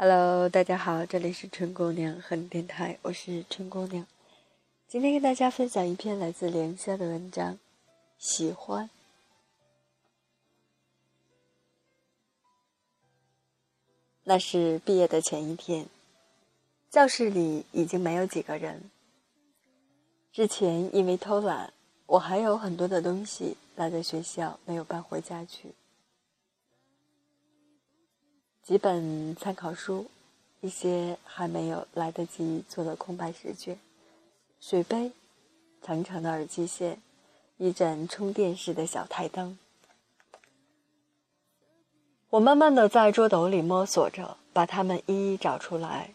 Hello，大家好，这里是春姑娘和你电台，我是春姑娘。今天跟大家分享一篇来自莲香的文章，喜欢。那是毕业的前一天，教室里已经没有几个人。之前因为偷懒，我还有很多的东西落在学校，没有搬回家去。几本参考书，一些还没有来得及做的空白试卷，水杯，长长的耳机线，一盏充电式的小台灯。我慢慢的在桌斗里摸索着，把它们一一找出来。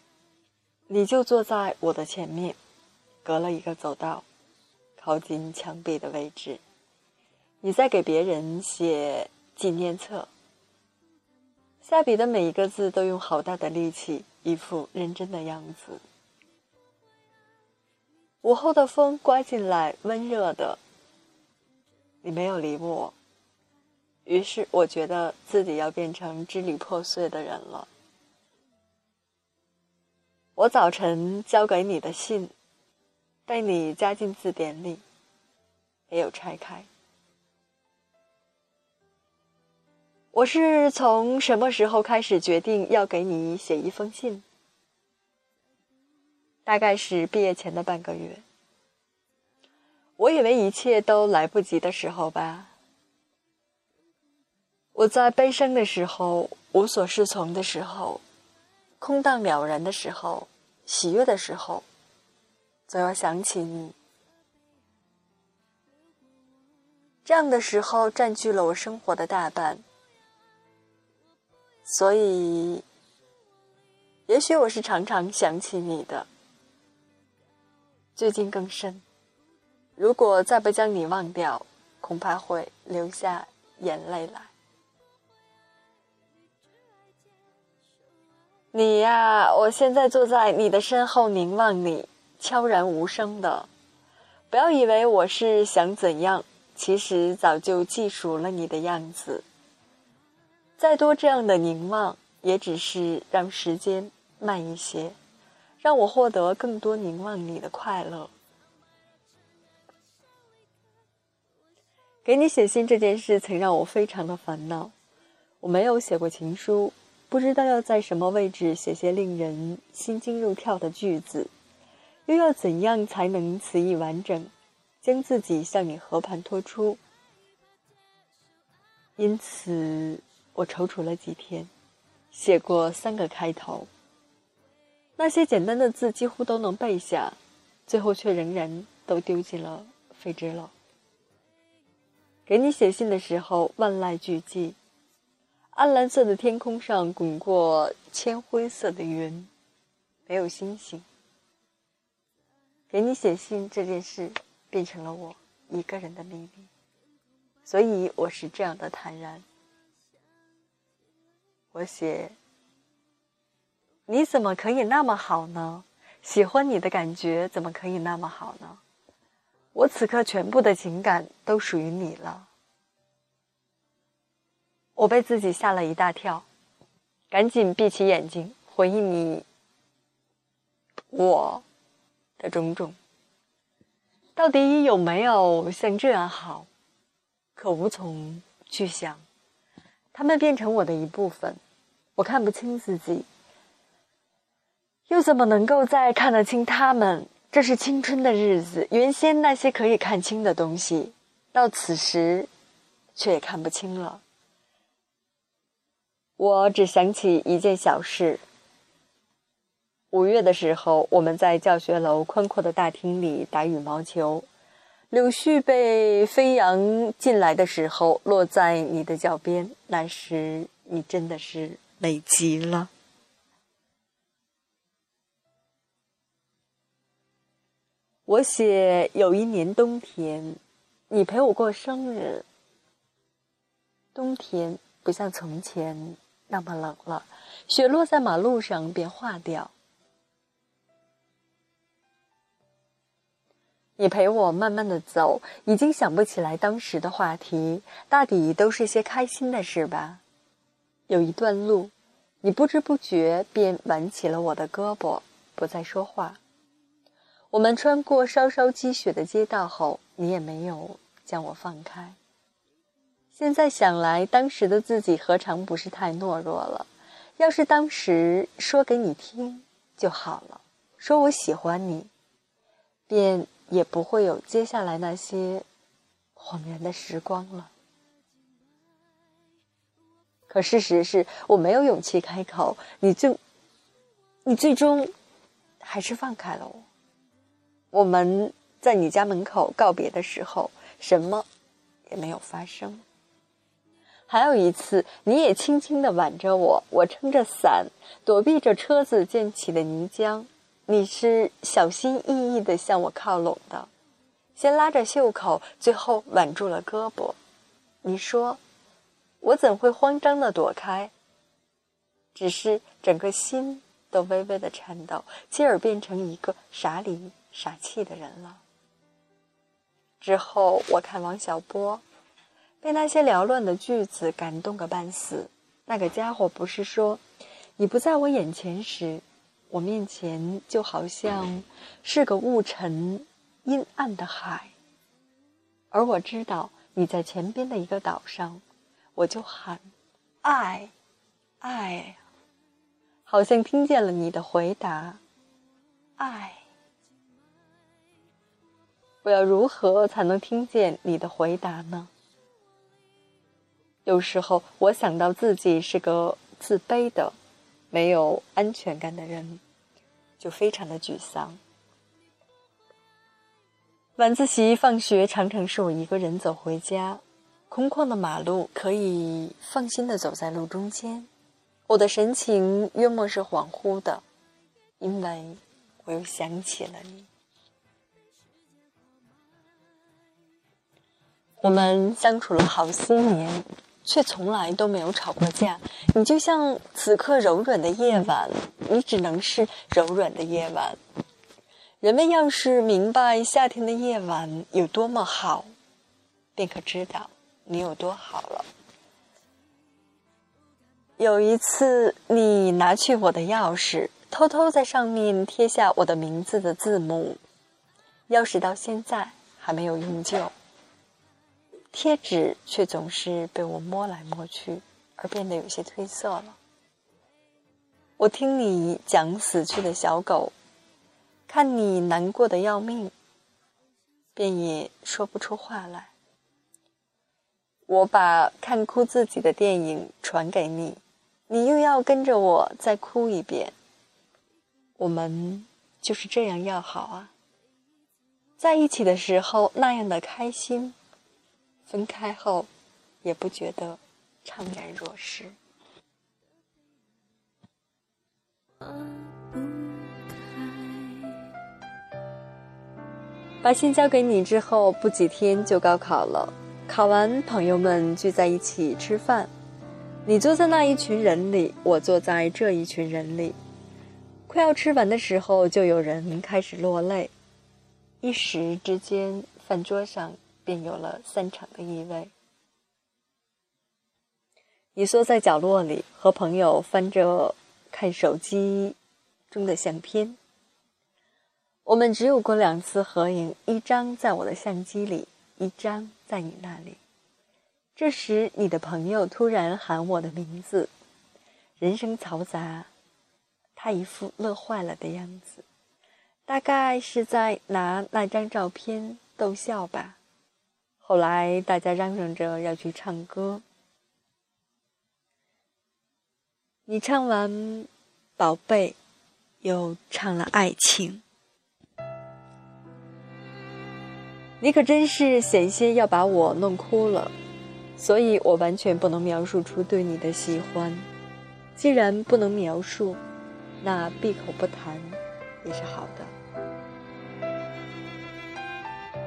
你就坐在我的前面，隔了一个走道，靠近墙壁的位置。你在给别人写纪念册。下笔的每一个字都用好大的力气，一副认真的样子。午后的风刮进来，温热的。你没有理我，于是我觉得自己要变成支离破碎的人了。我早晨交给你的信，被你加进字典里，没有拆开。我是从什么时候开始决定要给你写一封信？大概是毕业前的半个月。我以为一切都来不及的时候吧。我在悲伤的时候、无所适从的时候、空荡了然的时候、喜悦的时候，总要想起你。这样的时候占据了我生活的大半。所以，也许我是常常想起你的。最近更深，如果再不将你忘掉，恐怕会流下眼泪来。你呀，我现在坐在你的身后凝望你，悄然无声的。不要以为我是想怎样，其实早就记熟了你的样子。再多这样的凝望，也只是让时间慢一些，让我获得更多凝望你的快乐。给你写信这件事曾让我非常的烦恼。我没有写过情书，不知道要在什么位置写些令人心惊肉跳的句子，又要怎样才能词意完整，将自己向你和盘托出。因此。我踌躇了几天，写过三个开头。那些简单的字几乎都能背下，最后却仍然都丢进了废纸篓。给你写信的时候，万籁俱寂，暗蓝色的天空上滚过铅灰色的云，没有星星。给你写信这件事变成了我一个人的秘密，所以我是这样的坦然。我写，你怎么可以那么好呢？喜欢你的感觉怎么可以那么好呢？我此刻全部的情感都属于你了。我被自己吓了一大跳，赶紧闭起眼睛回忆你我的种种。到底有没有像这样好？可无从去想。他们变成我的一部分。我看不清自己，又怎么能够再看得清他们？这是青春的日子，原先那些可以看清的东西，到此时，却也看不清了。我只想起一件小事：五月的时候，我们在教学楼宽阔的大厅里打羽毛球，柳絮被飞扬进来的时候，落在你的脚边。那时，你真的是……美极了。我写有一年冬天，你陪我过生日。冬天不像从前那么冷了，雪落在马路上便化掉。你陪我慢慢的走，已经想不起来当时的话题，大抵都是些开心的事吧。有一段路。你不知不觉便挽起了我的胳膊，不再说话。我们穿过稍稍积雪的街道后，你也没有将我放开。现在想来，当时的自己何尝不是太懦弱了？要是当时说给你听就好了，说我喜欢你，便也不会有接下来那些恍然的时光了。可事实是我没有勇气开口，你最，你最终还是放开了我。我们在你家门口告别的时候，什么也没有发生。还有一次，你也轻轻地挽着我，我撑着伞，躲避着车子溅起的泥浆。你是小心翼翼地向我靠拢的，先拉着袖口，最后挽住了胳膊。你说。我怎会慌张的躲开？只是整个心都微微的颤抖，继而变成一个傻里傻气的人了。之后我看王小波，被那些缭乱的句子感动个半死。那个家伙不是说，你不在我眼前时，我面前就好像是个雾沉、阴暗的海，而我知道你在前边的一个岛上。我就喊，爱，爱，好像听见了你的回答，爱。我要如何才能听见你的回答呢？有时候我想到自己是个自卑的、没有安全感的人，就非常的沮丧。晚自习放学常常是我一个人走回家。空旷的马路，可以放心的走在路中间。我的神情约莫是恍惚的，因为我又想起了你。我们相处了好些年，却从来都没有吵过架。你就像此刻柔软的夜晚，你只能是柔软的夜晚。人们要是明白夏天的夜晚有多么好，便可知道。你有多好了？有一次，你拿去我的钥匙，偷偷在上面贴下我的名字的字母，钥匙到现在还没有用旧，贴纸却总是被我摸来摸去，而变得有些褪色了。我听你讲死去的小狗，看你难过的要命，便也说不出话来。我把看哭自己的电影传给你，你又要跟着我再哭一遍。我们就是这样要好啊，在一起的时候那样的开心，分开后也不觉得怅然若失。把信交给你之后，不几天就高考了。考完，朋友们聚在一起吃饭，你坐在那一群人里，我坐在这一群人里。快要吃完的时候，就有人开始落泪，一时之间，饭桌上便有了散场的意味。你缩在角落里，和朋友翻着看手机中的相片。我们只有过两次合影，一张在我的相机里。一张在你那里。这时，你的朋友突然喊我的名字，人声嘈杂，他一副乐坏了的样子，大概是在拿那张照片逗笑吧。后来，大家嚷嚷着要去唱歌。你唱完《宝贝》，又唱了《爱情》。你可真是险些要把我弄哭了，所以我完全不能描述出对你的喜欢。既然不能描述，那闭口不谈也是好的。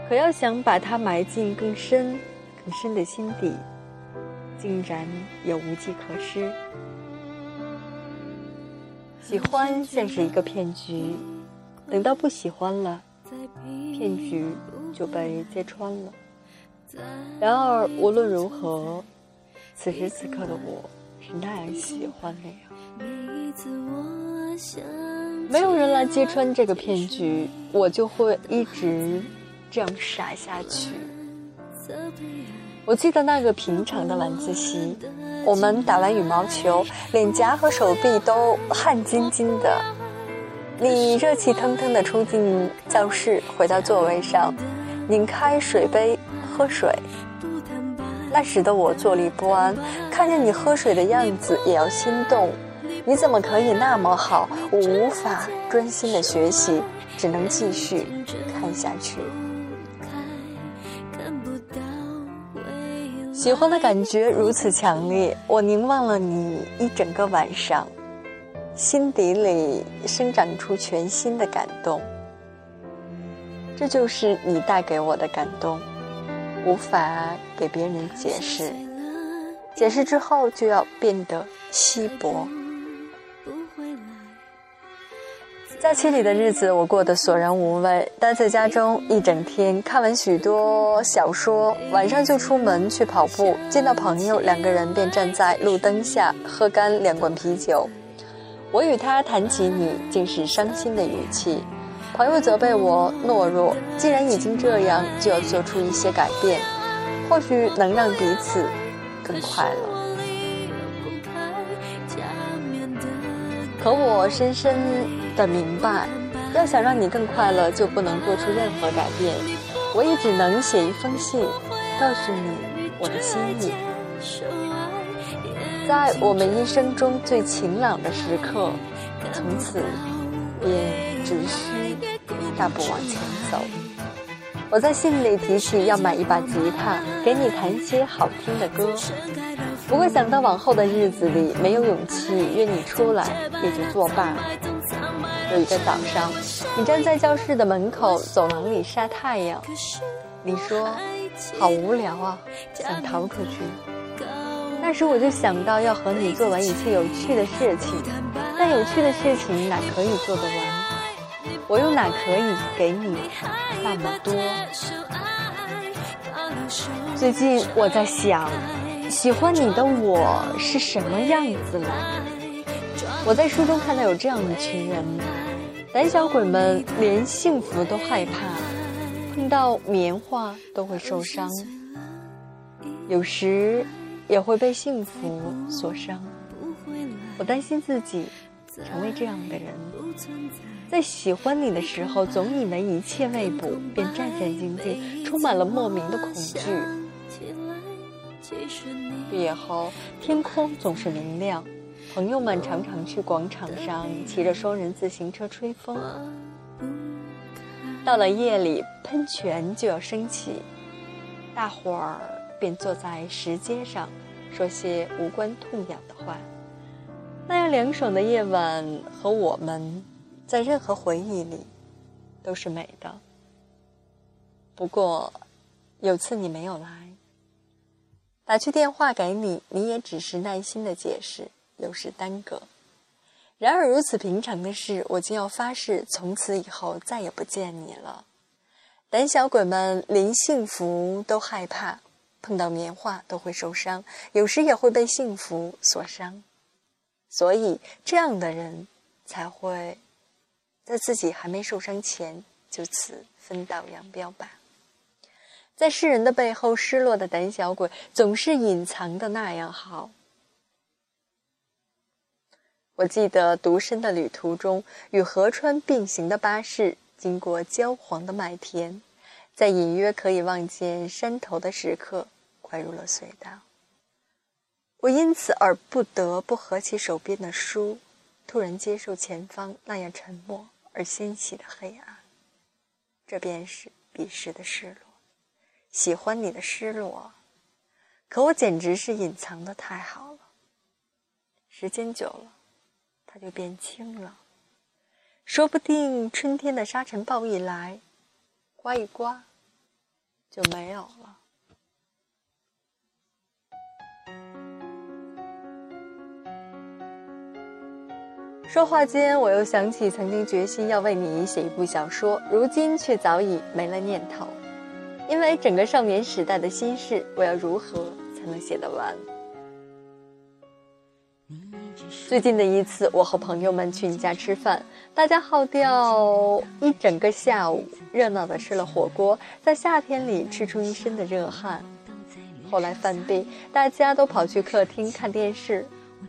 可要想把它埋进更深、更深的心底，竟然也无计可施。喜欢像是一个骗局，等到不喜欢了，骗局。就被揭穿了。然而无论如何，此时此刻的我是那样喜欢的呀。没有人来揭穿这个骗局，我就会一直这样傻下去。我记得那个平常的晚自习，我们打完羽毛球，脸颊和手臂都汗津津的。你热气腾腾的冲进教室，回到座位上，拧开水杯喝水。那时的我坐立不安，看见你喝水的样子也要心动。你怎么可以那么好？我无法专心的学习，只能继续看下去。喜欢的感觉如此强烈，我凝望了你一整个晚上，心底里生长出全新的感动。这就是你带给我的感动，无法给别人解释，解释之后就要变得稀薄。假期里的日子，我过得索然无味，待在家中一整天，看完许多小说，晚上就出门去跑步，见到朋友，两个人便站在路灯下喝干两罐啤酒。我与他谈起你，竟是伤心的语气。朋友责备我懦弱，既然已经这样，就要做出一些改变，或许能让彼此更快乐。可我深深的明白，要想让你更快乐，就不能做出任何改变。我也只能写一封信，告诉你我的心意。在我们一生中最晴朗的时刻，从此便只需大步往前走。我在信里提起要买一把吉他，给你弹些好听的歌。不过想到往后的日子里没有勇气约你出来，也就作罢。有一个早上，你站在教室的门口走廊里晒太阳，你说：“好无聊啊，想逃出去。”那时我就想到要和你做完一切有趣的事情，但有趣的事情哪可以做得完？我又哪可以给你那么多？最近我在想。喜欢你的我是什么样子了？我在书中看到有这样一群人，胆小鬼们连幸福都害怕，碰到棉花都会受伤，有时也会被幸福所伤。我担心自己成为这样的人，在喜欢你的时候，总以为一切未卜，便战战兢兢，充满了莫名的恐惧。毕业后，天空总是明亮，朋友们常常去广场上骑着双人自行车吹风。到了夜里，喷泉就要升起，大伙儿便坐在石阶上，说些无关痛痒的话。那样凉爽的夜晚，和我们在任何回忆里都是美的。不过，有次你没有来。打去电话给你，你也只是耐心的解释，有时耽搁。然而如此平常的事，我竟要发誓从此以后再也不见你了。胆小鬼们连幸福都害怕，碰到棉花都会受伤，有时也会被幸福所伤。所以这样的人才会在自己还没受伤前就此分道扬镳吧。在世人的背后，失落的胆小鬼总是隐藏的那样好。我记得独身的旅途中，与河川并行的巴士经过焦黄的麦田，在隐约可以望见山头的时刻，快入了隧道。我因此而不得不合起手边的书，突然接受前方那样沉默而欣喜的黑暗。这便是彼时的失落。喜欢你的失落，可我简直是隐藏的太好了。时间久了，就变轻了。说不定春天的沙尘暴一来，刮一刮，就没有了。说话间，我又想起曾经决心要为你写一部小说，如今却早已没了念头。因为整个少年时代的心事，我要如何才能写得完？最近的一次，我和朋友们去你家吃饭，大家耗掉一整个下午，热闹的吃了火锅，在夏天里吃出一身的热汗。后来饭毕，大家都跑去客厅看电视，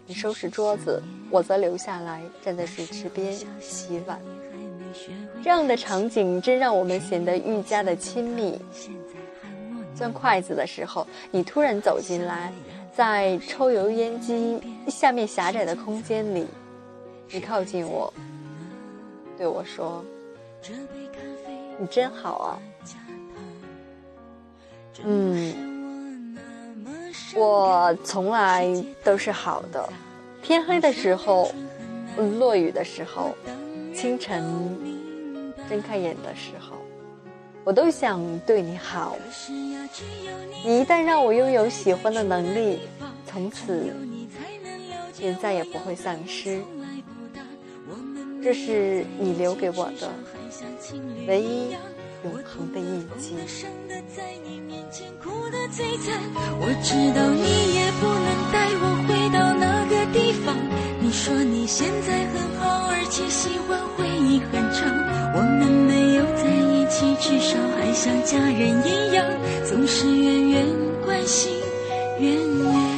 你收拾桌子，我则留下来站在水池边洗碗。这样的场景真让我们显得愈加的亲密。攥筷子的时候，你突然走进来。在抽油烟机下面狭窄的空间里，你靠近我，对我说：“你真好啊。”嗯，我从来都是好的。天黑的时候，落雨的时候，清晨睁开眼的时候，我都想对你好。你一旦让我拥有喜欢的能力，从此便再也不会丧失。这是你留给我的唯一永恒的印记。我知道你也不能带我回到那个地方。你说你现在很好，而且喜欢回忆很长。我们没至少还像家人一样，总是远远关心，远远。